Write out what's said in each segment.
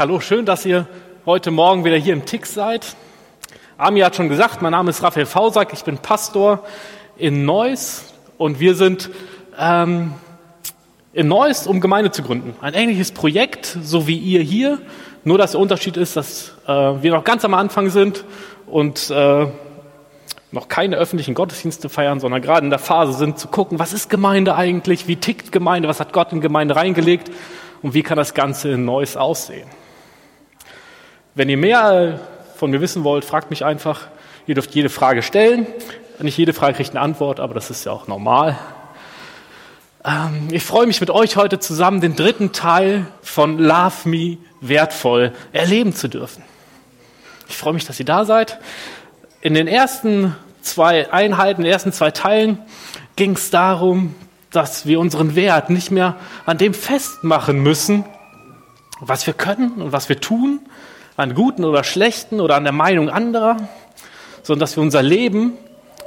Hallo, schön, dass ihr heute Morgen wieder hier im Tick seid. Ami hat schon gesagt, mein Name ist Raphael Fausack, ich bin Pastor in Neuss und wir sind ähm, in Neuss, um Gemeinde zu gründen. Ein ähnliches Projekt, so wie ihr hier, nur dass der Unterschied ist, dass äh, wir noch ganz am Anfang sind und äh, noch keine öffentlichen Gottesdienste feiern, sondern gerade in der Phase sind zu gucken, was ist Gemeinde eigentlich, wie tickt Gemeinde, was hat Gott in Gemeinde reingelegt und wie kann das Ganze in Neuss aussehen. Wenn ihr mehr von mir wissen wollt, fragt mich einfach. Ihr dürft jede Frage stellen. Nicht jede Frage kriegt eine Antwort, aber das ist ja auch normal. Ähm, ich freue mich mit euch heute zusammen, den dritten Teil von Love Me wertvoll erleben zu dürfen. Ich freue mich, dass ihr da seid. In den ersten zwei Einheiten, in den ersten zwei Teilen ging es darum, dass wir unseren Wert nicht mehr an dem festmachen müssen, was wir können und was wir tun, an guten oder schlechten oder an der Meinung anderer, sondern dass wir unser Leben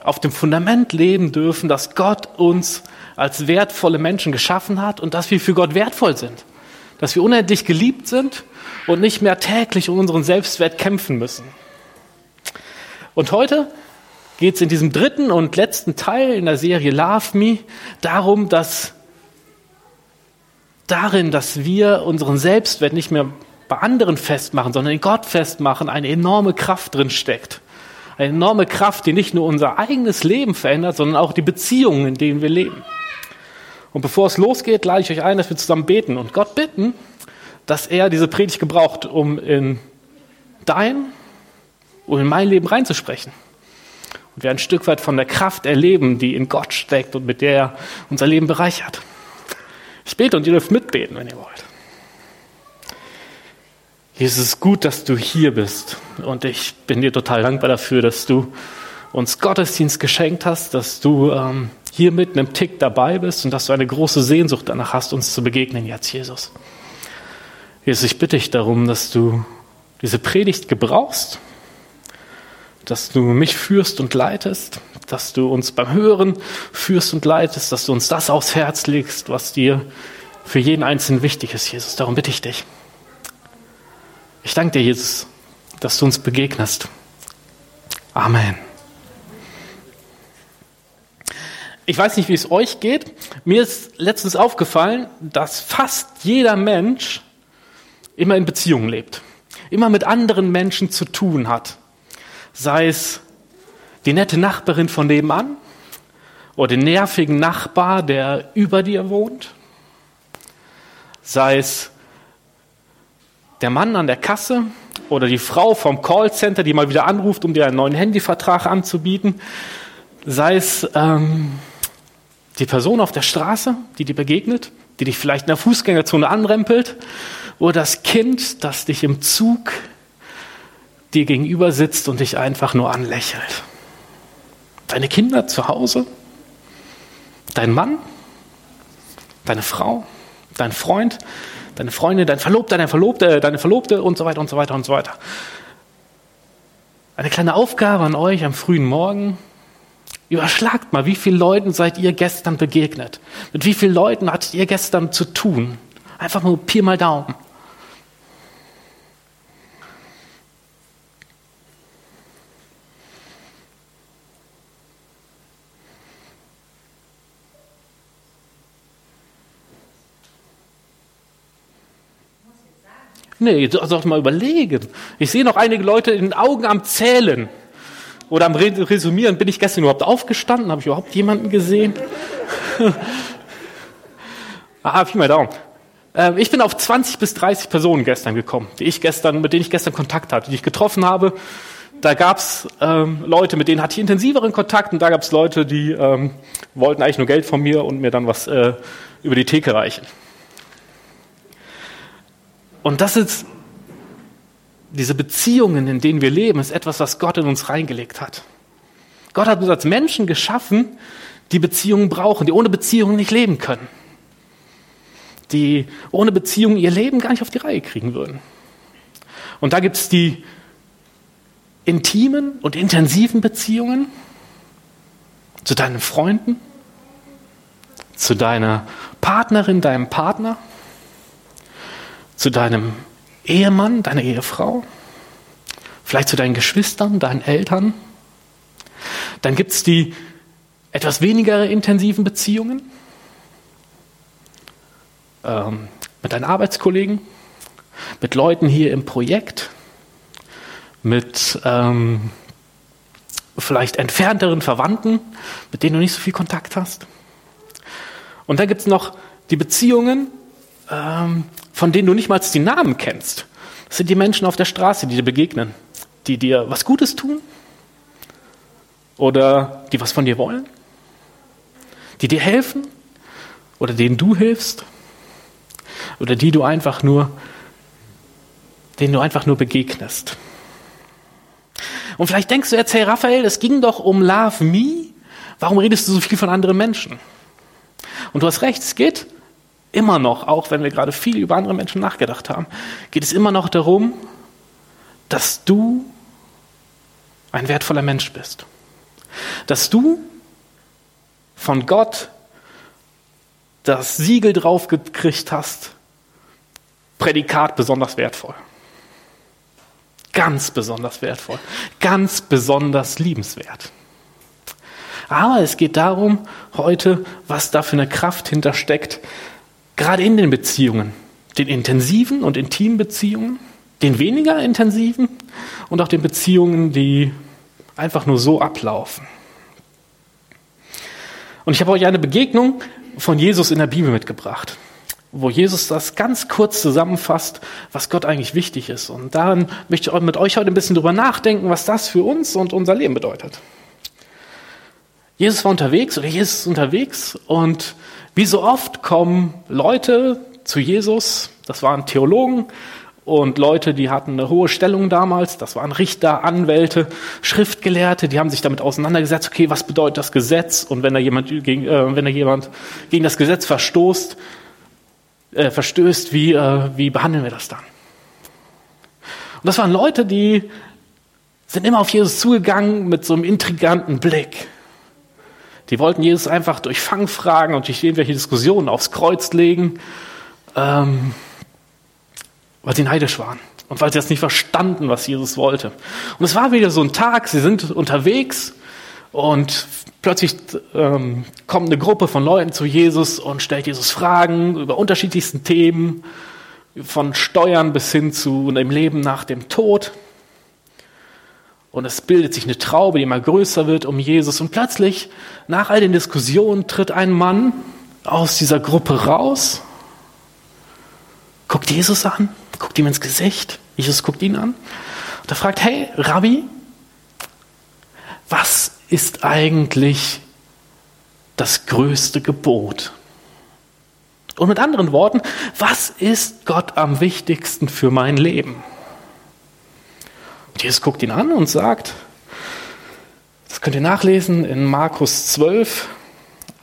auf dem Fundament leben dürfen, dass Gott uns als wertvolle Menschen geschaffen hat und dass wir für Gott wertvoll sind. Dass wir unendlich geliebt sind und nicht mehr täglich um unseren Selbstwert kämpfen müssen. Und heute geht es in diesem dritten und letzten Teil in der Serie Love Me darum, dass darin, dass wir unseren Selbstwert nicht mehr bei anderen festmachen, sondern in Gott festmachen, eine enorme Kraft drin steckt. Eine enorme Kraft, die nicht nur unser eigenes Leben verändert, sondern auch die Beziehungen, in denen wir leben. Und bevor es losgeht, lade ich euch ein, dass wir zusammen beten und Gott bitten, dass er diese Predigt gebraucht, um in dein und in mein Leben reinzusprechen. Und wir ein Stück weit von der Kraft erleben, die in Gott steckt und mit der er unser Leben bereichert. Ich bete und ihr dürft mitbeten, wenn ihr wollt. Jesus, es ist gut, dass du hier bist. Und ich bin dir total dankbar dafür, dass du uns Gottesdienst geschenkt hast, dass du ähm, hier mitten im Tick dabei bist und dass du eine große Sehnsucht danach hast, uns zu begegnen jetzt, Jesus. Jesus, ich bitte dich darum, dass du diese Predigt gebrauchst, dass du mich führst und leitest, dass du uns beim Hören führst und leitest, dass du uns das aufs Herz legst, was dir für jeden Einzelnen wichtig ist, Jesus. Darum bitte ich dich. Ich danke dir, Jesus, dass du uns begegnest. Amen. Ich weiß nicht, wie es euch geht. Mir ist letztens aufgefallen, dass fast jeder Mensch immer in Beziehungen lebt, immer mit anderen Menschen zu tun hat. Sei es die nette Nachbarin von nebenan oder den nervigen Nachbar, der über dir wohnt. Sei es der Mann an der Kasse oder die Frau vom Callcenter, die mal wieder anruft, um dir einen neuen Handyvertrag anzubieten, sei es ähm, die Person auf der Straße, die dir begegnet, die dich vielleicht in der Fußgängerzone anrempelt, oder das Kind, das dich im Zug dir gegenüber sitzt und dich einfach nur anlächelt. Deine Kinder zu Hause, dein Mann, deine Frau, dein Freund, deine Freundin, dein Verlobter, deine Verlobte, deine Verlobte und so weiter und so weiter und so weiter. Eine kleine Aufgabe an euch am frühen Morgen. Überschlagt mal, wie vielen Leuten seid ihr gestern begegnet? Mit wie vielen Leuten hattet ihr gestern zu tun? Einfach nur Pi mal Daumen. Nee, du sollst mal überlegen. Ich sehe noch einige Leute in den Augen am Zählen oder am Resümieren. Bin ich gestern überhaupt aufgestanden? Habe ich überhaupt jemanden gesehen? Aha, viel mal Daumen. Ähm, ich bin auf 20 bis 30 Personen gestern gekommen, die ich gestern, mit denen ich gestern Kontakt hatte, die ich getroffen habe. Da gab es ähm, Leute, mit denen hatte ich intensiveren Kontakt und da gab es Leute, die ähm, wollten eigentlich nur Geld von mir und mir dann was äh, über die Theke reichen. Und das ist, diese Beziehungen, in denen wir leben, ist etwas, was Gott in uns reingelegt hat. Gott hat uns als Menschen geschaffen, die Beziehungen brauchen, die ohne Beziehungen nicht leben können. Die ohne Beziehungen ihr Leben gar nicht auf die Reihe kriegen würden. Und da gibt es die intimen und intensiven Beziehungen zu deinen Freunden, zu deiner Partnerin, deinem Partner, zu deinem Ehemann, deine Ehefrau, vielleicht zu deinen Geschwistern, deinen Eltern. Dann gibt es die etwas weniger intensiven Beziehungen ähm, mit deinen Arbeitskollegen, mit Leuten hier im Projekt, mit ähm, vielleicht entfernteren Verwandten, mit denen du nicht so viel Kontakt hast. Und dann gibt es noch die Beziehungen, ähm, von denen du nicht mal die Namen kennst. Das sind die Menschen auf der Straße, die dir begegnen, die dir was Gutes tun oder die was von dir wollen, die dir helfen oder denen du hilfst oder die du einfach nur, denen du einfach nur begegnest. Und vielleicht denkst du jetzt, hey Raphael, es ging doch um Love Me. Warum redest du so viel von anderen Menschen? Und du hast recht, es geht immer noch, auch wenn wir gerade viel über andere Menschen nachgedacht haben, geht es immer noch darum, dass du ein wertvoller Mensch bist. Dass du von Gott das Siegel drauf gekriegt hast, Prädikat besonders wertvoll. Ganz besonders wertvoll, ganz besonders liebenswert. Aber es geht darum, heute, was da für eine Kraft hintersteckt, gerade in den Beziehungen, den intensiven und intimen Beziehungen, den weniger intensiven und auch den Beziehungen, die einfach nur so ablaufen. Und ich habe euch eine Begegnung von Jesus in der Bibel mitgebracht wo Jesus das ganz kurz zusammenfasst, was Gott eigentlich wichtig ist. Und daran möchte ich mit euch heute ein bisschen drüber nachdenken, was das für uns und unser Leben bedeutet. Jesus war unterwegs oder Jesus ist unterwegs und wie so oft kommen Leute zu Jesus, das waren Theologen und Leute, die hatten eine hohe Stellung damals, das waren Richter, Anwälte, Schriftgelehrte, die haben sich damit auseinandergesetzt, okay, was bedeutet das Gesetz und wenn da jemand gegen, äh, wenn da jemand gegen das Gesetz verstoßt, äh, verstößt, wie, äh, wie behandeln wir das dann? Und das waren Leute, die sind immer auf Jesus zugegangen mit so einem intriganten Blick. Die wollten Jesus einfach durch Fangfragen und durch irgendwelche Diskussionen aufs Kreuz legen, ähm, weil sie neidisch waren und weil sie das nicht verstanden, was Jesus wollte. Und es war wieder so ein Tag, sie sind unterwegs und plötzlich ähm, kommt eine Gruppe von Leuten zu Jesus und stellt Jesus Fragen über unterschiedlichsten Themen, von Steuern bis hin zu dem Leben nach dem Tod. Und es bildet sich eine Traube, die immer größer wird um Jesus. Und plötzlich, nach all den Diskussionen, tritt ein Mann aus dieser Gruppe raus, guckt Jesus an, guckt ihm ins Gesicht. Jesus guckt ihn an. Und er fragt, hey, Rabbi, was ist eigentlich das größte Gebot? Und mit anderen Worten, was ist Gott am wichtigsten für mein Leben? Und Jesus guckt ihn an und sagt, das könnt ihr nachlesen in Markus 12,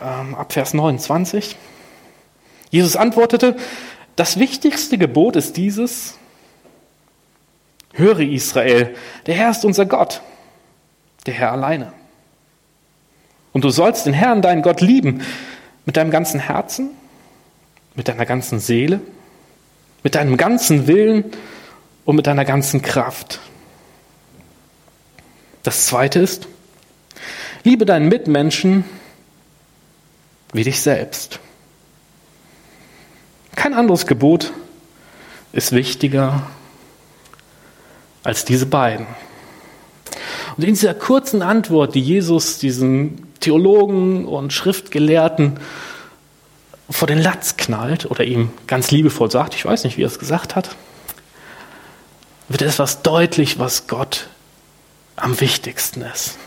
ähm, ab Vers 29. Jesus antwortete, das wichtigste Gebot ist dieses, höre Israel, der Herr ist unser Gott, der Herr alleine. Und du sollst den Herrn, deinen Gott, lieben mit deinem ganzen Herzen, mit deiner ganzen Seele, mit deinem ganzen Willen und mit deiner ganzen Kraft. Das zweite ist, liebe deinen Mitmenschen wie dich selbst. Kein anderes Gebot ist wichtiger als diese beiden. Und in dieser kurzen Antwort, die Jesus diesen Theologen und Schriftgelehrten vor den Latz knallt oder ihm ganz liebevoll sagt, ich weiß nicht, wie er es gesagt hat, wird etwas deutlich, was Gott am wichtigsten ist.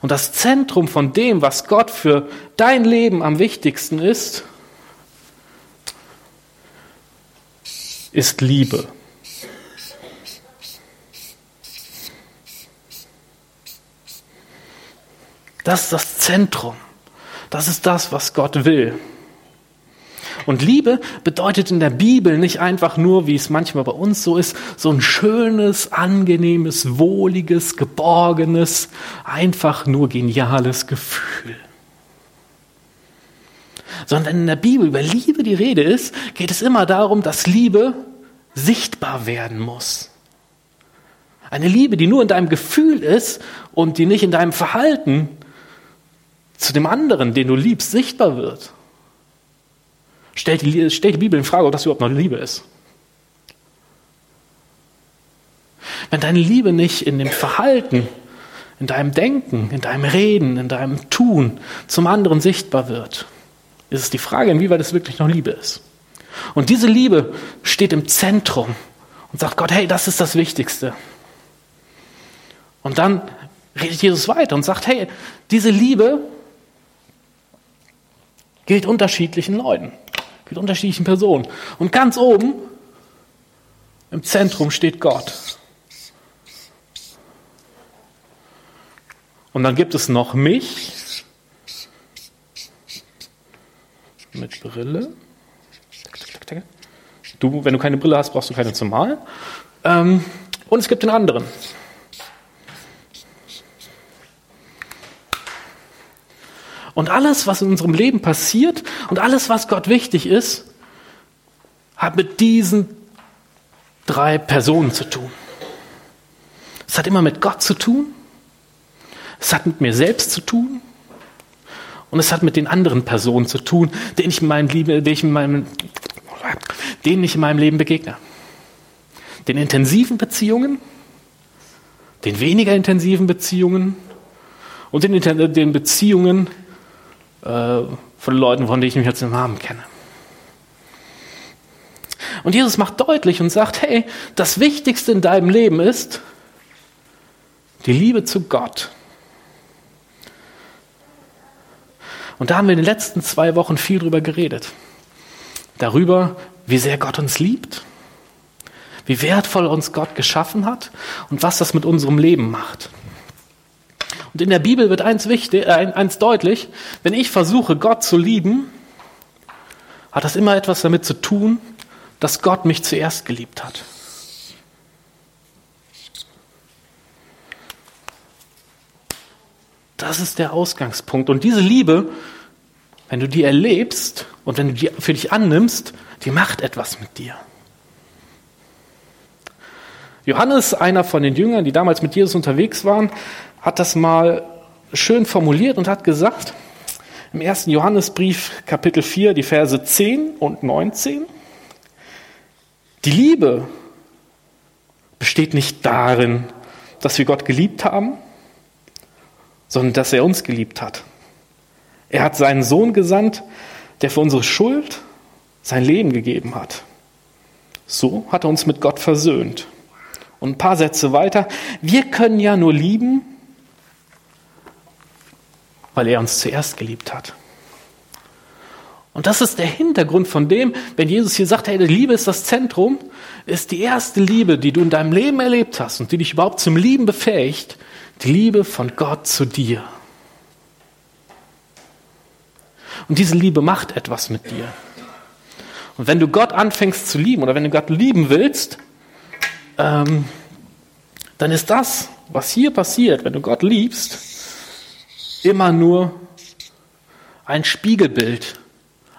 Und das Zentrum von dem, was Gott für dein Leben am wichtigsten ist, ist Liebe. Das ist das Zentrum. Das ist das, was Gott will. Und Liebe bedeutet in der Bibel nicht einfach nur, wie es manchmal bei uns so ist, so ein schönes, angenehmes, wohliges, geborgenes, einfach nur geniales Gefühl. Sondern in der Bibel über Liebe die Rede ist, geht es immer darum, dass Liebe sichtbar werden muss. Eine Liebe, die nur in deinem Gefühl ist und die nicht in deinem Verhalten zu dem anderen, den du liebst, sichtbar wird. Stellt die, stellt die Bibel in Frage, ob das überhaupt noch Liebe ist. Wenn deine Liebe nicht in dem Verhalten, in deinem Denken, in deinem Reden, in deinem Tun zum anderen sichtbar wird, ist es die Frage, inwieweit es wirklich noch Liebe ist. Und diese Liebe steht im Zentrum und sagt Gott, hey, das ist das Wichtigste. Und dann redet Jesus weiter und sagt, hey, diese Liebe gilt unterschiedlichen Leuten, gilt unterschiedlichen Personen. Und ganz oben im Zentrum steht Gott. Und dann gibt es noch mich mit Brille. Du, wenn du keine Brille hast, brauchst du keine zum Malen. Ähm, und es gibt den anderen. Und alles, was in unserem Leben passiert und alles, was Gott wichtig ist, hat mit diesen drei Personen zu tun. Es hat immer mit Gott zu tun, es hat mit mir selbst zu tun und es hat mit den anderen Personen zu tun, denen ich in meinem Leben, denen ich in meinem, denen ich in meinem Leben begegne. Den intensiven Beziehungen, den weniger intensiven Beziehungen und den, den Beziehungen, äh, von Leuten, von denen ich mich jetzt im Namen kenne. Und Jesus macht deutlich und sagt, hey, das Wichtigste in deinem Leben ist die Liebe zu Gott. Und da haben wir in den letzten zwei Wochen viel drüber geredet. Darüber, wie sehr Gott uns liebt, wie wertvoll uns Gott geschaffen hat und was das mit unserem Leben macht. Und in der Bibel wird eins, wichtig, äh, eins deutlich, wenn ich versuche, Gott zu lieben, hat das immer etwas damit zu tun, dass Gott mich zuerst geliebt hat. Das ist der Ausgangspunkt. Und diese Liebe, wenn du die erlebst und wenn du die für dich annimmst, die macht etwas mit dir. Johannes, einer von den Jüngern, die damals mit Jesus unterwegs waren, hat das mal schön formuliert und hat gesagt, im ersten Johannesbrief Kapitel 4, die Verse 10 und 19, die Liebe besteht nicht darin, dass wir Gott geliebt haben, sondern dass er uns geliebt hat. Er hat seinen Sohn gesandt, der für unsere Schuld sein Leben gegeben hat. So hat er uns mit Gott versöhnt. Und ein paar Sätze weiter. Wir können ja nur lieben, weil er uns zuerst geliebt hat. Und das ist der Hintergrund von dem, wenn Jesus hier sagt, hey, die Liebe ist das Zentrum, ist die erste Liebe, die du in deinem Leben erlebt hast und die dich überhaupt zum Lieben befähigt, die Liebe von Gott zu dir. Und diese Liebe macht etwas mit dir. Und wenn du Gott anfängst zu lieben oder wenn du Gott lieben willst, ähm, dann ist das, was hier passiert, wenn du Gott liebst, immer nur ein Spiegelbild,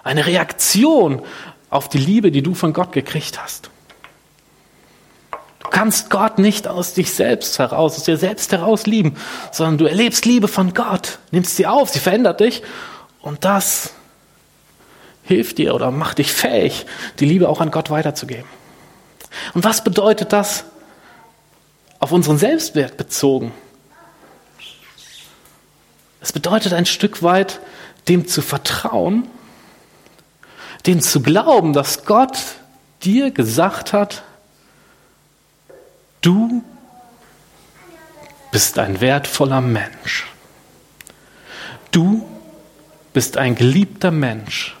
eine Reaktion auf die Liebe, die du von Gott gekriegt hast. Du kannst Gott nicht aus dich selbst heraus, aus dir selbst heraus lieben, sondern du erlebst Liebe von Gott, nimmst sie auf, sie verändert dich und das hilft dir oder macht dich fähig, die Liebe auch an Gott weiterzugeben. Und was bedeutet das auf unseren Selbstwert bezogen? Es bedeutet ein Stück weit, dem zu vertrauen, dem zu glauben, dass Gott dir gesagt hat, du bist ein wertvoller Mensch. Du bist ein geliebter Mensch.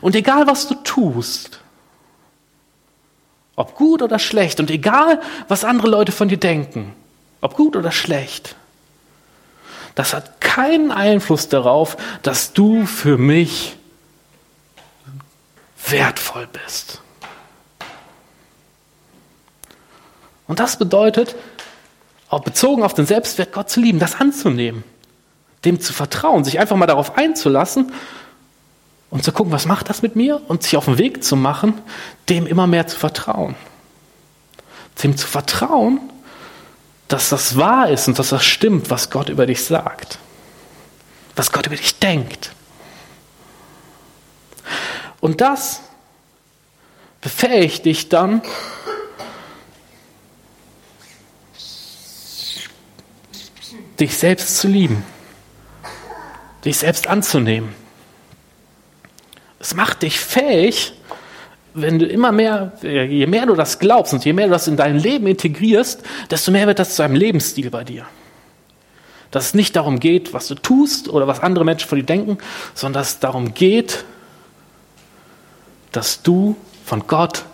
Und egal was du tust, ob gut oder schlecht, und egal was andere Leute von dir denken, ob gut oder schlecht, das hat keinen Einfluss darauf, dass du für mich wertvoll bist. Und das bedeutet, auch bezogen auf den Selbstwert, Gott zu lieben, das anzunehmen, dem zu vertrauen, sich einfach mal darauf einzulassen Und zu gucken, was macht das mit mir? Und sich auf den Weg zu machen, dem immer mehr zu vertrauen. Dem zu vertrauen, dass das wahr ist und dass das stimmt, was Gott über dich sagt. Was Gott über dich denkt. Und das befähigt dich dann, dich selbst zu lieben, dich selbst anzunehmen. Es macht dich fähig, wenn du immer mehr, je mehr du das glaubst und je mehr du das in dein Leben integrierst, desto mehr wird das zu einem Lebensstil bei dir. Dass es nicht darum geht, was du tust oder was andere Menschen von dir denken, sondern dass es darum geht, dass du von Gott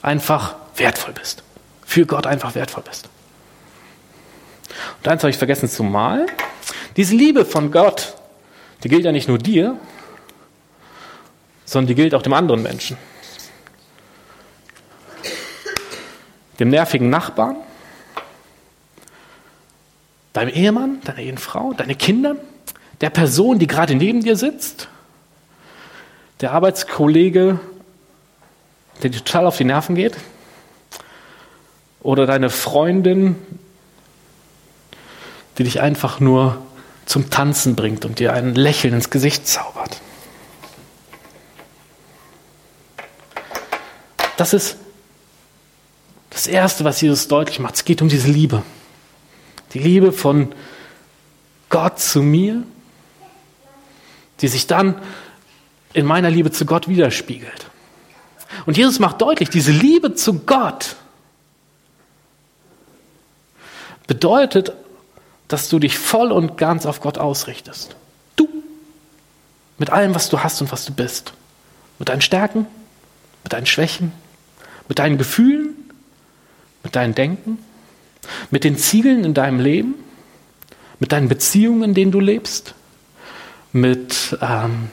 einfach wertvoll bist. Für Gott einfach wertvoll bist. Und eins habe ich vergessen zu malen. Diese Liebe von Gott, die gilt ja nicht nur dir, sondern die gilt auch dem anderen Menschen. Dem nervigen Nachbarn, deinem Ehemann, deiner Ehefrau, deine Kinder, der Person, die gerade neben dir sitzt, der Arbeitskollege, der dir total auf die Nerven geht, oder deine Freundin, die dich einfach nur zum Tanzen bringt und dir ein Lächeln ins Gesicht zaubert. Das ist das Erste, was Jesus deutlich macht. Es geht um diese Liebe. Die Liebe von Gott zu mir, die sich dann in meiner Liebe zu Gott widerspiegelt. Und Jesus macht deutlich, diese Liebe zu Gott bedeutet dass du dich voll und ganz auf Gott ausrichtest. Du. Mit allem, was du hast und was du bist. Mit deinen Stärken, mit deinen Schwächen, mit deinen Gefühlen, mit deinem Denken, mit den Zielen in deinem Leben, mit deinen Beziehungen, in denen du lebst, mit ähm,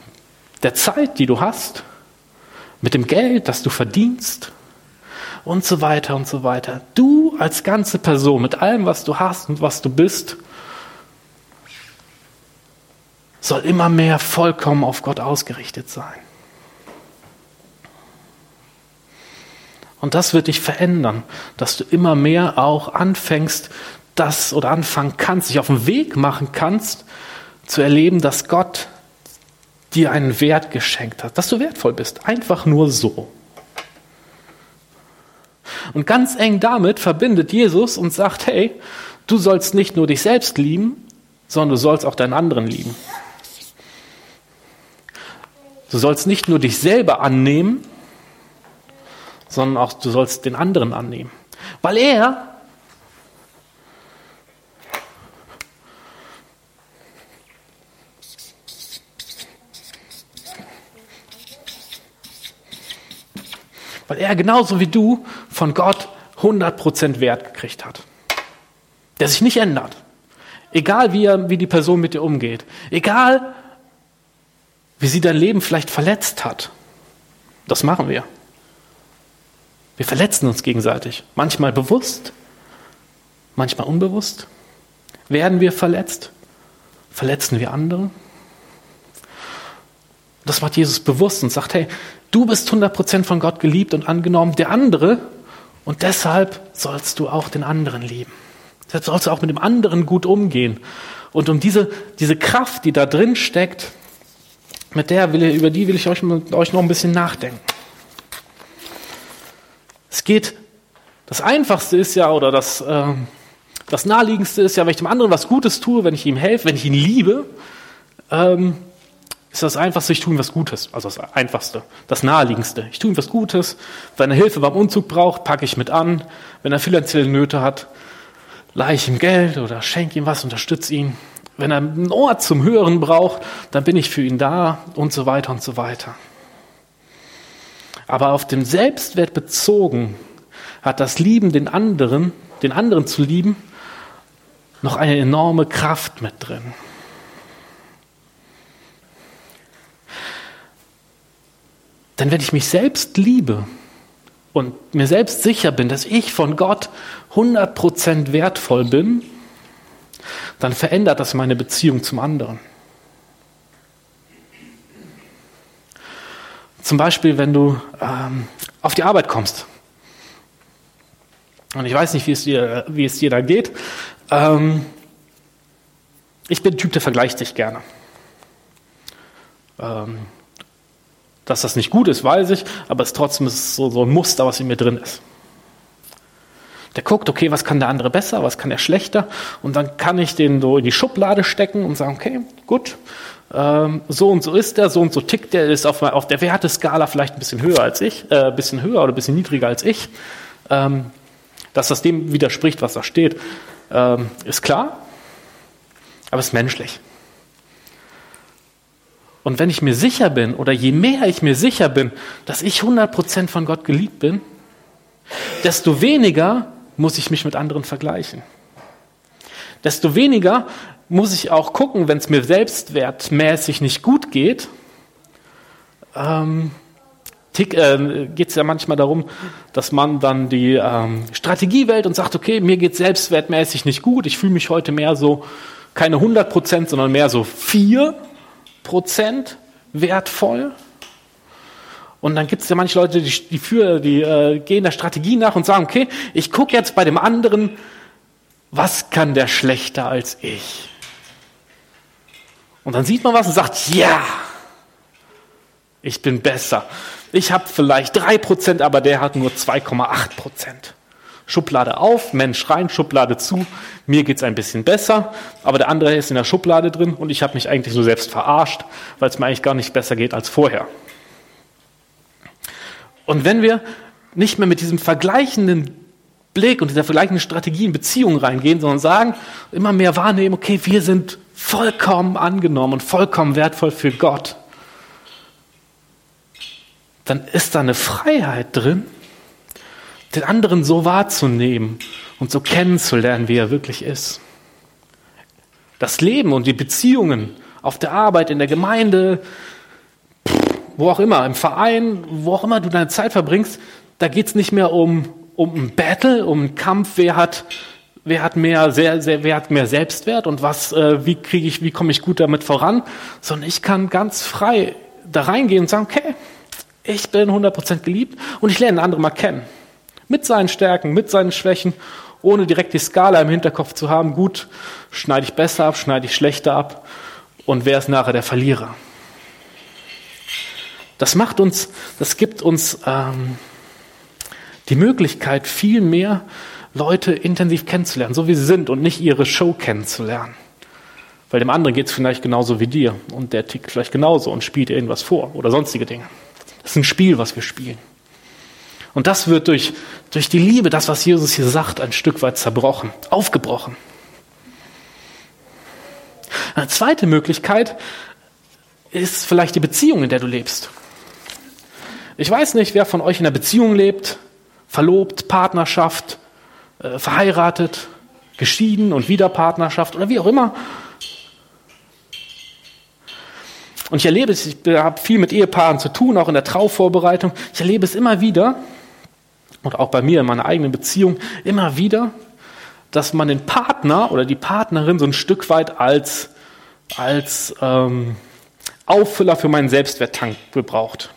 der Zeit, die du hast, mit dem Geld, das du verdienst, und so weiter und so weiter. Du als ganze Person mit allem, was du hast und was du bist, soll immer mehr vollkommen auf Gott ausgerichtet sein. Und das wird dich verändern, dass du immer mehr auch anfängst, das oder anfangen kannst, dich auf den Weg machen kannst, zu erleben, dass Gott dir einen Wert geschenkt hat, dass du wertvoll bist. Einfach nur so. Und ganz eng damit verbindet Jesus und sagt, hey, du sollst nicht nur dich selbst lieben, sondern du sollst auch deinen anderen lieben. Du sollst nicht nur dich selber annehmen, sondern auch du sollst den anderen annehmen. Weil er Weil er genauso wie du von Gott 100% Wert gekriegt hat. Der sich nicht ändert. Egal wie, er, wie die Person mit dir umgeht. Egal wie sie dein Leben vielleicht verletzt hat. Das machen wir. Wir verletzen uns gegenseitig. Manchmal bewusst, manchmal unbewusst. Werden wir verletzt? Verletzen wir andere? Das macht Jesus bewusst und sagt, hey, du bist 100% von Gott geliebt und angenommen, der andere, und deshalb sollst du auch den anderen lieben. Deshalb sollst du auch mit dem anderen gut umgehen. Und um diese, diese Kraft, die da drin steckt, mit der will, über die will ich euch, mit euch noch ein bisschen nachdenken. Es geht, das Einfachste ist ja, oder das, äh, das Naheliegendste ist ja, wenn ich dem anderen was Gutes tue, wenn ich ihm helfe, wenn ich ihn liebe, ähm, ist das Einfachste, ich tue ihm was Gutes. Also das Einfachste, das Naheliegendste. Ich tue ihm was Gutes. Wenn er Hilfe beim Umzug braucht, packe ich mit an. Wenn er finanzielle Nöte hat, leihe ich ihm Geld oder schenke ihm was, unterstütze ihn. Wenn er einen Ort zum Hören braucht, dann bin ich für ihn da und so weiter und so weiter. Aber auf den Selbstwert bezogen hat das Lieben den anderen, den anderen zu lieben, noch eine enorme Kraft mit drin. Denn wenn ich mich selbst liebe und mir selbst sicher bin, dass ich von Gott 100% wertvoll bin, dann verändert das meine Beziehung zum anderen. Zum Beispiel, wenn du ähm, auf die Arbeit kommst. Und ich weiß nicht, wie es dir, wie es dir da geht. Ähm, ich bin ein Typ, der vergleicht sich gerne. Ähm, dass das nicht gut ist, weiß ich, aber es trotzdem ist so, so ein Muster, was in mir drin ist. Der guckt, okay, was kann der andere besser, was kann der schlechter, und dann kann ich den so in die Schublade stecken und sagen, okay, gut, ähm, so und so ist der, so und so tickt der, ist auf, auf der Werteskala vielleicht ein bisschen höher als ich, äh, ein bisschen höher oder ein bisschen niedriger als ich. Ähm, dass das dem widerspricht, was da steht, ähm, ist klar, aber es ist menschlich. Und wenn ich mir sicher bin, oder je mehr ich mir sicher bin, dass ich 100% von Gott geliebt bin, desto weniger muss ich mich mit anderen vergleichen. Desto weniger muss ich auch gucken, wenn es mir selbstwertmäßig nicht gut geht, ähm, äh, geht es ja manchmal darum, dass man dann die ähm, Strategie wählt und sagt, okay, mir geht selbstwertmäßig nicht gut, ich fühle mich heute mehr so, keine 100 Prozent, sondern mehr so 4 Prozent wertvoll. Und dann gibt es ja manche Leute, die, die, für, die äh, gehen der Strategie nach und sagen, okay, ich gucke jetzt bei dem anderen, was kann der schlechter als ich? Und dann sieht man was und sagt, ja, ich bin besser. Ich habe vielleicht drei Prozent, aber der hat nur 2,8 Prozent. Schublade auf, Mensch rein, Schublade zu. Mir geht's ein bisschen besser, aber der andere ist in der Schublade drin und ich habe mich eigentlich so selbst verarscht, weil es mir eigentlich gar nicht besser geht als vorher. Und wenn wir nicht mehr mit diesem vergleichenden Blick und dieser vergleichenden Strategie in Beziehungen reingehen, sondern sagen, immer mehr wahrnehmen, okay, wir sind vollkommen angenommen und vollkommen wertvoll für Gott, dann ist da eine Freiheit drin, den anderen so wahrzunehmen und so kennenzulernen, wie er wirklich ist. Das Leben und die Beziehungen auf der Arbeit, in der Gemeinde, wo auch immer, im Verein, wo auch immer du deine Zeit verbringst, da geht es nicht mehr um, um ein Battle, um einen Kampf, wer hat, wer hat mehr, sehr, sehr, wer hat mehr Selbstwert und was, äh, wie kriege ich, wie komme ich gut damit voran, sondern ich kann ganz frei da reingehen und sagen, okay, ich bin 100% geliebt und ich lerne andere mal kennen. Mit seinen Stärken, mit seinen Schwächen, ohne direkt die Skala im Hinterkopf zu haben, gut, schneide ich besser ab, schneide ich schlechter ab und wer ist nachher der Verlierer? Das macht uns, das gibt uns ähm, die Möglichkeit, viel mehr Leute intensiv kennenzulernen, so wie sie sind und nicht ihre Show kennenzulernen. Weil dem anderen geht es vielleicht genauso wie dir und der tickt vielleicht genauso und spielt irgendwas vor oder sonstige Dinge. Das ist ein Spiel, was wir spielen. Und das wird durch, durch die Liebe, das, was Jesus hier sagt, ein Stück weit zerbrochen, aufgebrochen. Eine zweite Möglichkeit ist vielleicht die Beziehung, in der du lebst. Ich weiß nicht, wer von euch in einer Beziehung lebt, verlobt, Partnerschaft, äh, verheiratet, geschieden und wieder Partnerschaft oder wie auch immer. Und ich erlebe es, ich habe viel mit Ehepaaren zu tun, auch in der Trauvorbereitung. Ich erlebe es immer wieder, und auch bei mir in meiner eigenen Beziehung immer wieder, dass man den Partner oder die Partnerin so ein Stück weit als, als ähm, Auffüller für meinen Selbstwerttank gebraucht.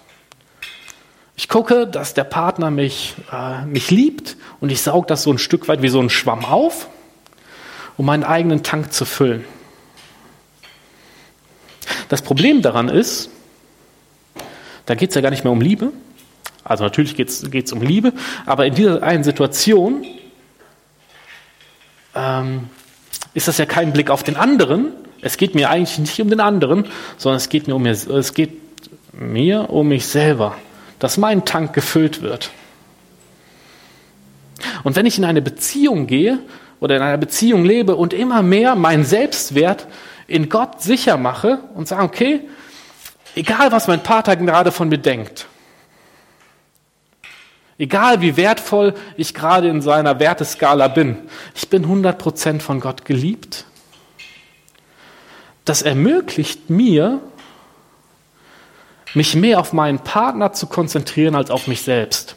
Ich gucke, dass der Partner mich, äh, mich liebt und ich sauge das so ein Stück weit wie so ein Schwamm auf, um meinen eigenen Tank zu füllen. Das Problem daran ist, da geht es ja gar nicht mehr um Liebe, also natürlich geht es um Liebe, aber in dieser einen Situation ähm, ist das ja kein Blick auf den anderen. Es geht mir eigentlich nicht um den anderen, sondern es geht mir um, mir, es geht mir um mich selber, dass mein Tank gefüllt wird. Und wenn ich in eine Beziehung gehe oder in einer Beziehung lebe und immer mehr meinen Selbstwert in Gott sicher mache und sage, okay, egal was mein Partner gerade von mir denkt, Egal wie wertvoll ich gerade in seiner Werteskala bin, ich bin 100% von Gott geliebt. Das ermöglicht mir, mich mehr auf meinen Partner zu konzentrieren als auf mich selbst.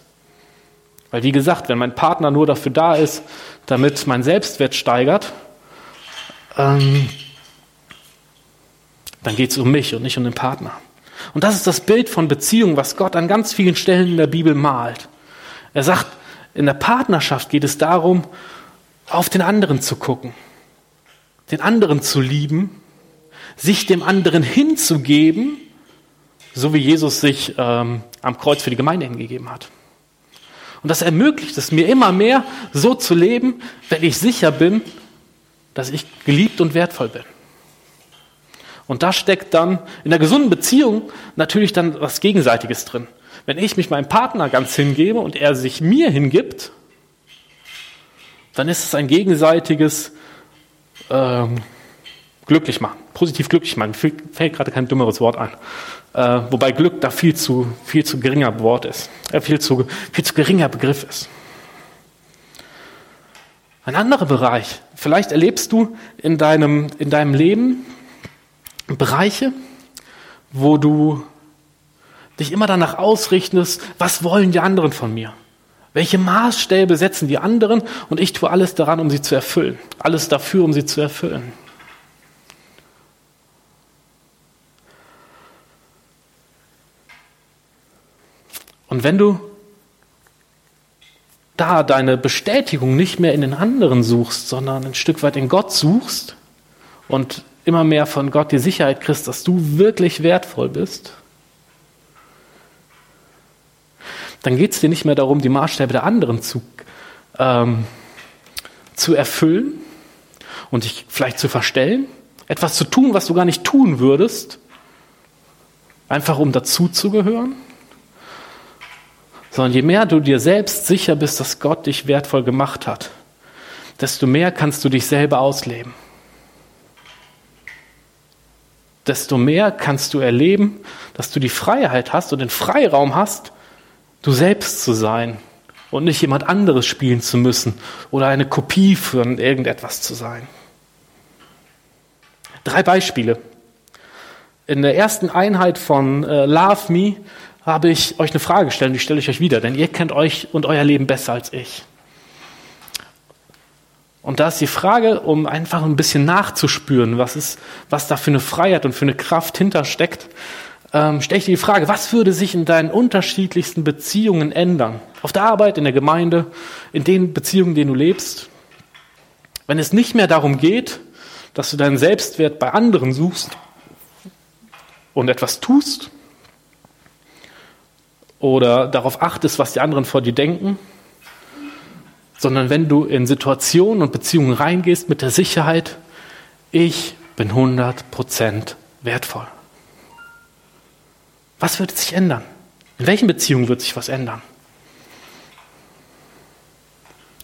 Weil wie gesagt, wenn mein Partner nur dafür da ist, damit mein Selbstwert steigert, ähm, dann geht es um mich und nicht um den Partner. Und das ist das Bild von Beziehung, was Gott an ganz vielen Stellen in der Bibel malt. Er sagt, in der Partnerschaft geht es darum, auf den anderen zu gucken, den anderen zu lieben, sich dem anderen hinzugeben, so wie Jesus sich ähm, am Kreuz für die Gemeinde hingegeben hat. Und das ermöglicht es mir immer mehr, so zu leben, wenn ich sicher bin, dass ich geliebt und wertvoll bin. Und da steckt dann in der gesunden Beziehung natürlich dann was Gegenseitiges drin. Wenn ich mich meinem Partner ganz hingebe und er sich mir hingibt, dann ist es ein gegenseitiges ähm, glücklich machen, positiv glücklich machen. Fällt gerade kein dümmeres Wort ein. Äh, wobei Glück da viel zu, viel zu geringer Wort ist, äh, viel, zu, viel zu geringer Begriff ist. Ein anderer Bereich. Vielleicht erlebst du in deinem, in deinem Leben Bereiche, wo du dich immer danach ausrichtest, was wollen die anderen von mir? Welche Maßstäbe setzen die anderen? Und ich tue alles daran, um sie zu erfüllen. Alles dafür, um sie zu erfüllen. Und wenn du da deine Bestätigung nicht mehr in den anderen suchst, sondern ein Stück weit in Gott suchst und immer mehr von Gott die Sicherheit kriegst, dass du wirklich wertvoll bist, dann geht es dir nicht mehr darum, die Maßstäbe der anderen zu, ähm, zu erfüllen und dich vielleicht zu verstellen, etwas zu tun, was du gar nicht tun würdest, einfach um dazuzugehören, sondern je mehr du dir selbst sicher bist, dass Gott dich wertvoll gemacht hat, desto mehr kannst du dich selber ausleben. Desto mehr kannst du erleben, dass du die Freiheit hast und den Freiraum hast, du selbst zu sein und nicht jemand anderes spielen zu müssen oder eine Kopie von irgendetwas zu sein. Drei Beispiele. In der ersten Einheit von äh, Love Me habe ich euch eine Frage gestellt die stelle ich euch wieder, denn ihr kennt euch und euer Leben besser als ich. Und da ist die Frage, um einfach ein bisschen nachzuspüren, was, ist, was da für eine Freiheit und für eine Kraft hintersteckt, ähm, stelle ich dir die Frage, was würde sich in deinen unterschiedlichsten Beziehungen ändern? Auf der Arbeit, in der Gemeinde, in den Beziehungen, in denen du lebst? Wenn es nicht mehr darum geht, dass du deinen Selbstwert bei anderen suchst und etwas tust, oder darauf achtest, was die anderen vor dir denken, sondern wenn du in Situationen und Beziehungen reingehst mit der Sicherheit, ich bin 100% wertvoll. Was wird sich ändern? In welchen Beziehungen wird sich was ändern?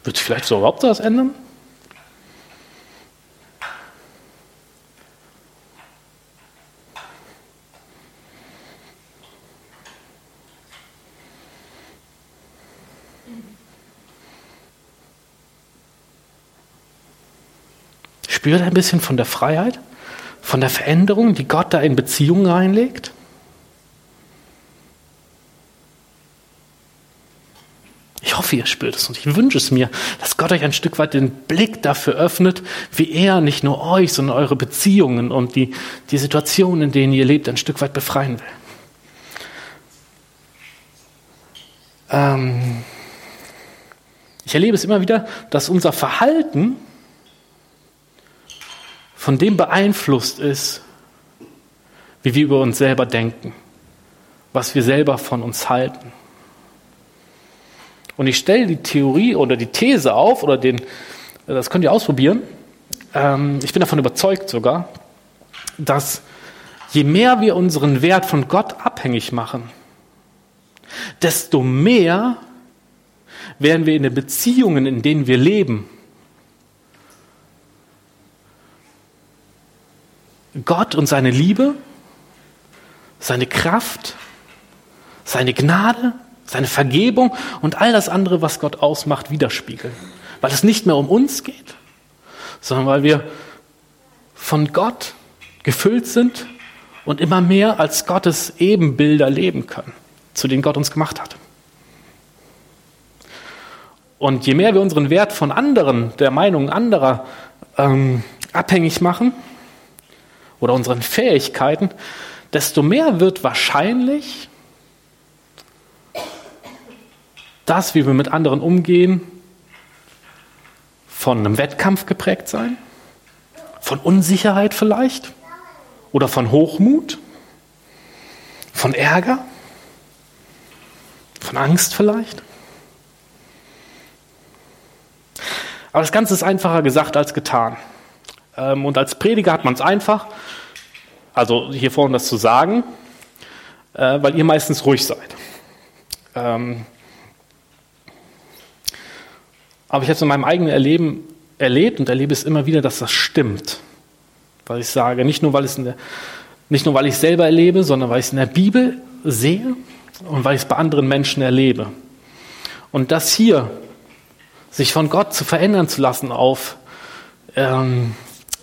Wird sich vielleicht so überhaupt was ändern? Spürt ein bisschen von der Freiheit, von der Veränderung, die Gott da in Beziehungen reinlegt? Ich hoffe, ihr spürt es und ich wünsche es mir, dass Gott euch ein Stück weit den Blick dafür öffnet, wie er nicht nur euch, sondern eure Beziehungen und die, die Situationen, in denen ihr lebt, ein Stück weit befreien will. Ähm ich erlebe es immer wieder, dass unser Verhalten von dem beeinflusst ist, wie wir über uns selber denken, was wir selber von uns halten. Und ich stelle die Theorie oder die These auf, oder den, das könnt ihr ausprobieren, ähm, ich bin davon überzeugt sogar, dass je mehr wir unseren Wert von Gott abhängig machen, desto mehr werden wir in den Beziehungen, in denen wir leben, Gott und seine Liebe, seine Kraft, seine Gnade, seine Vergebung und all das andere, was Gott ausmacht, widerspiegeln. Weil es nicht mehr um uns geht, sondern weil wir von Gott gefüllt sind und immer mehr als Gottes Ebenbilder leben können, zu denen Gott uns gemacht hat. Und je mehr wir unseren Wert von anderen, der Meinung anderer ähm, abhängig machen, oder unseren Fähigkeiten, desto mehr wird wahrscheinlich das, wie wir mit anderen umgehen, von einem Wettkampf geprägt sein, von Unsicherheit vielleicht oder von Hochmut, von Ärger, von Angst vielleicht. Aber das Ganze ist einfacher gesagt als getan. Ähm, und als Prediger hat man es einfach, also hier vorne das zu sagen, äh, weil ihr meistens ruhig seid. Ähm, aber ich habe es in meinem eigenen Erleben erlebt und erlebe es immer wieder, dass das stimmt. Weil ich sage, nicht nur weil, es der, nicht nur weil ich es selber erlebe, sondern weil ich es in der Bibel sehe und weil ich es bei anderen Menschen erlebe. Und das hier, sich von Gott zu verändern zu lassen auf, ähm,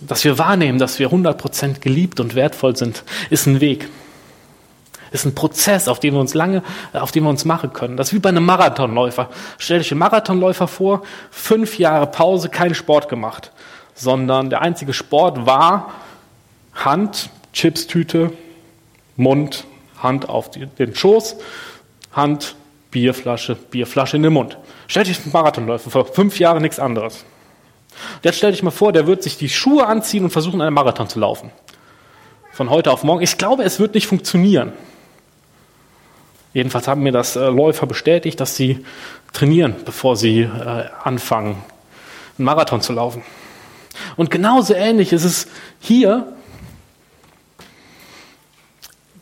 dass wir wahrnehmen, dass wir 100% geliebt und wertvoll sind, ist ein Weg. Ist ein Prozess, auf den wir uns lange, auf den wir uns machen können. Das ist wie bei einem Marathonläufer. Stell dich einen Marathonläufer vor, fünf Jahre Pause, keinen Sport gemacht, sondern der einzige Sport war Hand, Chipstüte, Mund, Hand auf den Schoß, Hand, Bierflasche, Bierflasche in den Mund. Stell dich einen Marathonläufer vor, fünf Jahre nichts anderes. Jetzt stell dich mal vor, der wird sich die Schuhe anziehen und versuchen, einen Marathon zu laufen. Von heute auf morgen. Ich glaube, es wird nicht funktionieren. Jedenfalls haben mir das äh, Läufer bestätigt, dass sie trainieren, bevor sie äh, anfangen, einen Marathon zu laufen. Und genauso ähnlich ist es hier,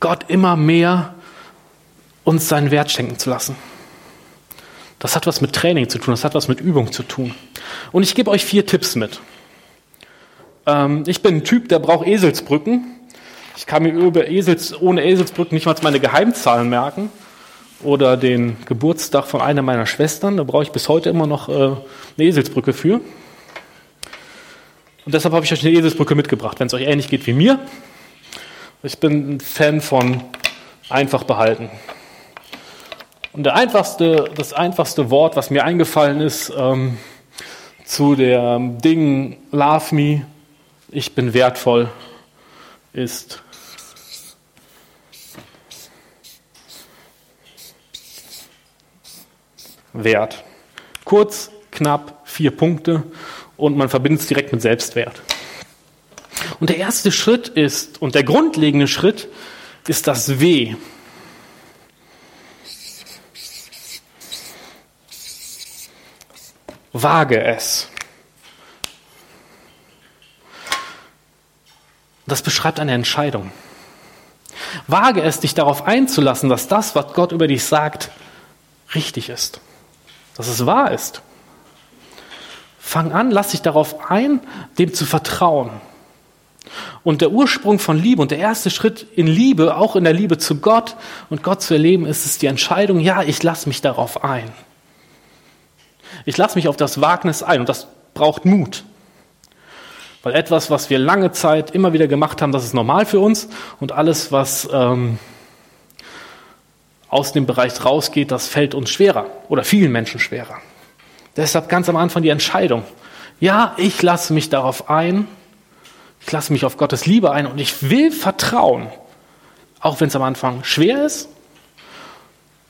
Gott immer mehr uns seinen Wert schenken zu lassen. Das hat was mit Training zu tun, das hat was mit Übung zu tun. Und ich gebe euch vier Tipps mit. Ähm, ich bin ein Typ, der braucht Eselsbrücken. Ich kann mir über Esels, ohne Eselsbrücken nicht mal meine Geheimzahlen merken oder den Geburtstag von einer meiner Schwestern. Da brauche ich bis heute immer noch äh, eine Eselsbrücke für. Und deshalb habe ich euch eine Eselsbrücke mitgebracht, wenn es euch ähnlich geht wie mir. Ich bin ein Fan von einfach behalten. Und der einfachste, das einfachste Wort, was mir eingefallen ist ähm, zu der Ding Love Me, ich bin wertvoll, ist Wert. Kurz, knapp, vier Punkte und man verbindet es direkt mit Selbstwert. Und der erste Schritt ist, und der grundlegende Schritt ist das W. Wage es. Das beschreibt eine Entscheidung. Wage es, dich darauf einzulassen, dass das, was Gott über dich sagt, richtig ist dass es wahr ist. Fang an, lass dich darauf ein, dem zu vertrauen. Und der Ursprung von Liebe und der erste Schritt in Liebe, auch in der Liebe zu Gott und Gott zu erleben, ist es die Entscheidung, ja, ich lasse mich darauf ein. Ich lasse mich auf das Wagnis ein und das braucht Mut. Weil etwas, was wir lange Zeit immer wieder gemacht haben, das ist normal für uns und alles, was ähm, aus dem Bereich rausgeht, das fällt uns schwerer oder vielen Menschen schwerer. Deshalb ganz am Anfang die Entscheidung. Ja, ich lasse mich darauf ein, ich lasse mich auf Gottes Liebe ein und ich will vertrauen, auch wenn es am Anfang schwer ist.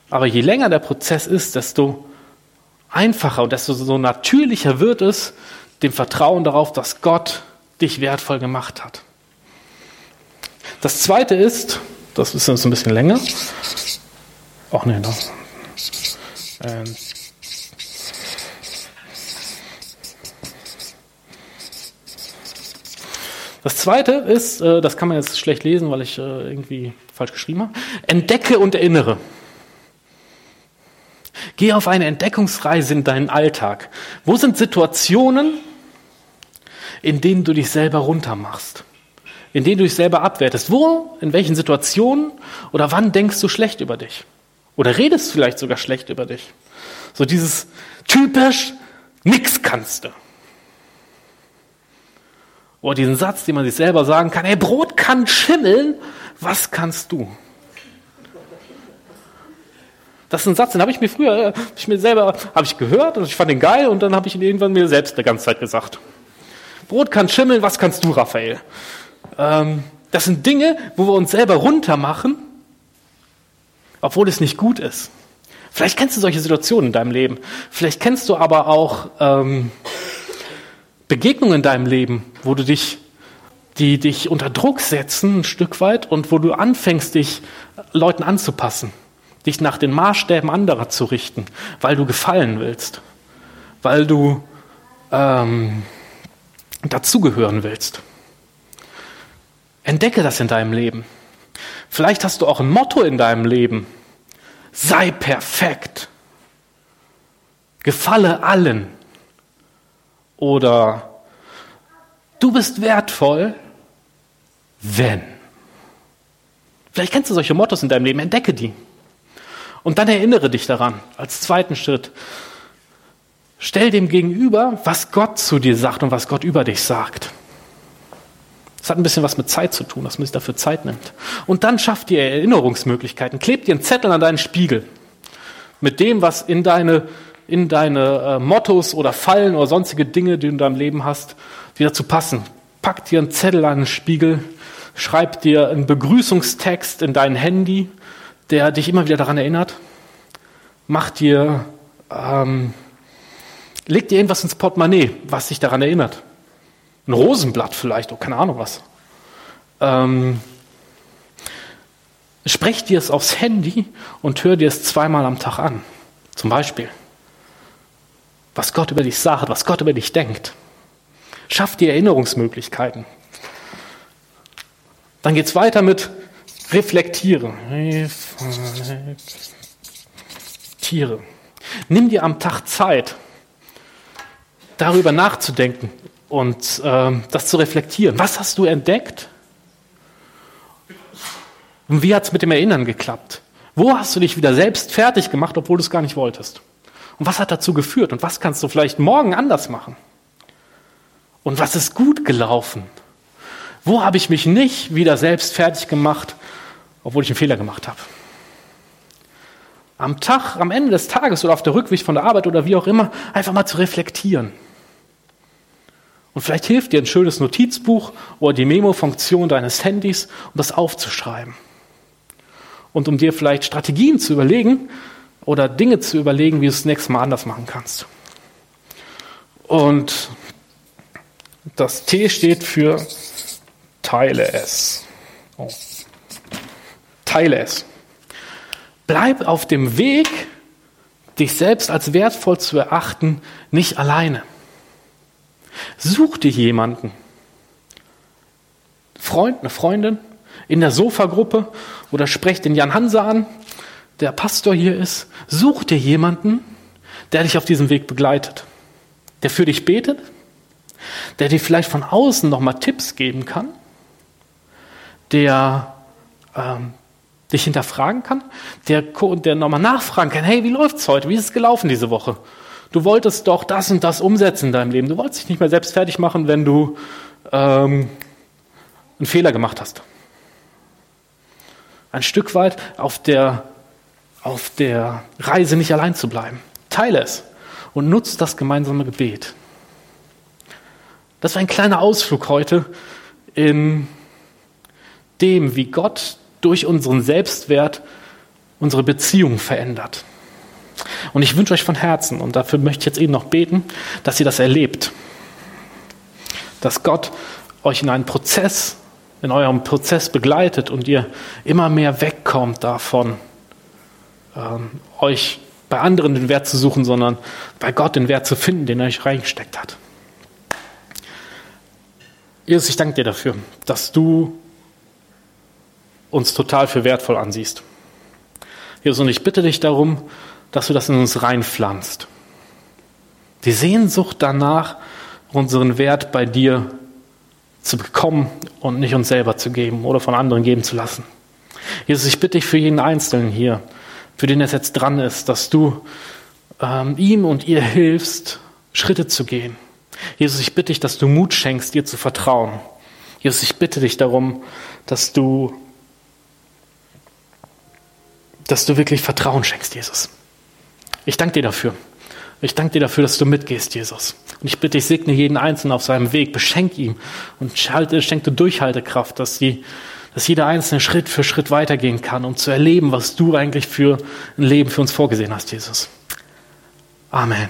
Aber je länger der Prozess ist, desto einfacher und desto so natürlicher wird es, dem Vertrauen darauf, dass Gott dich wertvoll gemacht hat. Das zweite ist, das ist ein bisschen länger, Ach nee, doch. Ähm. Das zweite ist, äh, das kann man jetzt schlecht lesen, weil ich äh, irgendwie falsch geschrieben habe. Entdecke und erinnere. Geh auf eine Entdeckungsreise in deinen Alltag. Wo sind Situationen, in denen du dich selber runtermachst? In denen du dich selber abwertest? Wo, in welchen Situationen oder wann denkst du schlecht über dich? Oder redest vielleicht sogar schlecht über dich. So dieses typisch, nix kannst du. Oder diesen Satz, den man sich selber sagen kann, hey, Brot kann schimmeln, was kannst du? Das ist ein Satz, den habe ich mir früher, hab ich mir selber, habe ich gehört und ich fand den geil und dann habe ich ihn irgendwann mir selbst eine ganze Zeit gesagt. Brot kann schimmeln, was kannst du, Raphael? Ähm, Das sind Dinge, wo wir uns selber runtermachen, obwohl es nicht gut ist. Vielleicht kennst du solche Situationen in deinem Leben. Vielleicht kennst du aber auch ähm, Begegnungen in deinem Leben, wo du dich, die dich unter Druck setzen, ein Stück weit, und wo du anfängst, dich Leuten anzupassen, dich nach den Maßstäben anderer zu richten, weil du gefallen willst, weil du ähm, dazugehören willst. Entdecke das in deinem Leben. Vielleicht hast du auch ein Motto in deinem Leben. Sei perfekt. Gefalle allen. Oder du bist wertvoll, wenn. Vielleicht kennst du solche Mottos in deinem Leben, entdecke die. Und dann erinnere dich daran, als zweiten Schritt. Stell dem gegenüber, was Gott zu dir sagt und was Gott über dich sagt. Das hat ein bisschen was mit Zeit zu tun, dass man sich dafür Zeit nimmt. Und dann schafft ihr Erinnerungsmöglichkeiten. Klebt dir einen Zettel an deinen Spiegel mit dem, was in deine, in deine äh, Mottos oder Fallen oder sonstige Dinge, die du in deinem Leben hast, die dazu passen. Pack dir einen Zettel an den Spiegel, schreib dir einen Begrüßungstext in dein Handy, der dich immer wieder daran erinnert. Mach dir, ähm, leg dir irgendwas ins Portemonnaie, was dich daran erinnert ein Rosenblatt vielleicht, oder keine Ahnung was. Ähm, sprech dir es aufs Handy und hör dir es zweimal am Tag an. Zum Beispiel. Was Gott über dich sagt, was Gott über dich denkt. Schaff dir Erinnerungsmöglichkeiten. Dann geht es weiter mit reflektiere. Reflektiere. Nimm dir am Tag Zeit, darüber nachzudenken, und äh, das zu reflektieren. Was hast du entdeckt? Und wie hat es mit dem Erinnern geklappt? Wo hast du dich wieder selbst fertig gemacht, obwohl du es gar nicht wolltest? Und was hat dazu geführt? Und was kannst du vielleicht morgen anders machen? Und was ist gut gelaufen? Wo habe ich mich nicht wieder selbst fertig gemacht, obwohl ich einen Fehler gemacht habe? Am Tag, am Ende des Tages oder auf der Rückweg von der Arbeit oder wie auch immer, einfach mal zu reflektieren. Und vielleicht hilft dir ein schönes Notizbuch oder die Memo-Funktion deines Handys, um das aufzuschreiben. Und um dir vielleicht Strategien zu überlegen oder Dinge zu überlegen, wie du es das nächste Mal anders machen kannst. Und das T steht für Teile es. Oh. Teile es. Bleib auf dem Weg, dich selbst als wertvoll zu erachten, nicht alleine. Such dir jemanden. Freund, eine Freundin in der Sofagruppe oder sprecht den Jan Hanse an, der Pastor hier ist. Such dir jemanden, der dich auf diesem Weg begleitet, der für dich betet, der dir vielleicht von außen nochmal Tipps geben kann, der ähm, dich hinterfragen kann, der, der nochmal nachfragen kann, hey, wie läuft's heute? Wie ist es gelaufen diese Woche? Du wolltest doch das und das umsetzen in deinem Leben. Du wolltest dich nicht mehr selbst fertig machen, wenn du ähm, einen Fehler gemacht hast. Ein Stück weit auf der, auf der Reise nicht allein zu bleiben. Teile es und nutze das gemeinsame Gebet. Das war ein kleiner Ausflug heute in dem, wie Gott durch unseren Selbstwert unsere Beziehung verändert. Und ich wünsche euch von Herzen, und dafür möchte ich jetzt eben noch beten, dass ihr das erlebt. Dass Gott euch in einen Prozess, in eurem Prozess begleitet und ihr immer mehr wegkommt davon, ähm, euch bei anderen den Wert zu suchen, sondern bei Gott den Wert zu finden, den er euch reingesteckt hat. Jesus, ich danke dir dafür, dass du uns total für wertvoll ansiehst. Jesus, und ich bitte dich darum, dass du das in uns reinpflanzt. Die Sehnsucht danach, unseren Wert bei dir zu bekommen und nicht uns selber zu geben oder von anderen geben zu lassen. Jesus, ich bitte dich für jeden Einzelnen hier, für den es jetzt dran ist, dass du ähm, ihm und ihr hilfst, Schritte zu gehen. Jesus, ich bitte dich, dass du Mut schenkst, dir zu vertrauen. Jesus, ich bitte dich darum, dass du, dass du wirklich Vertrauen schenkst, Jesus. Ich danke dir dafür, Ich danke dir dafür, dass du mitgehst, Jesus. Und ich bitte, ich segne jeden Einzelnen auf seinem Weg, beschenk ihm und schalte, schenk du Durchhaltekraft, dass, die, dass jeder Einzelne Schritt für Schritt weitergehen kann, um zu erleben, was du eigentlich für ein Leben für uns vorgesehen hast, Jesus. Amen.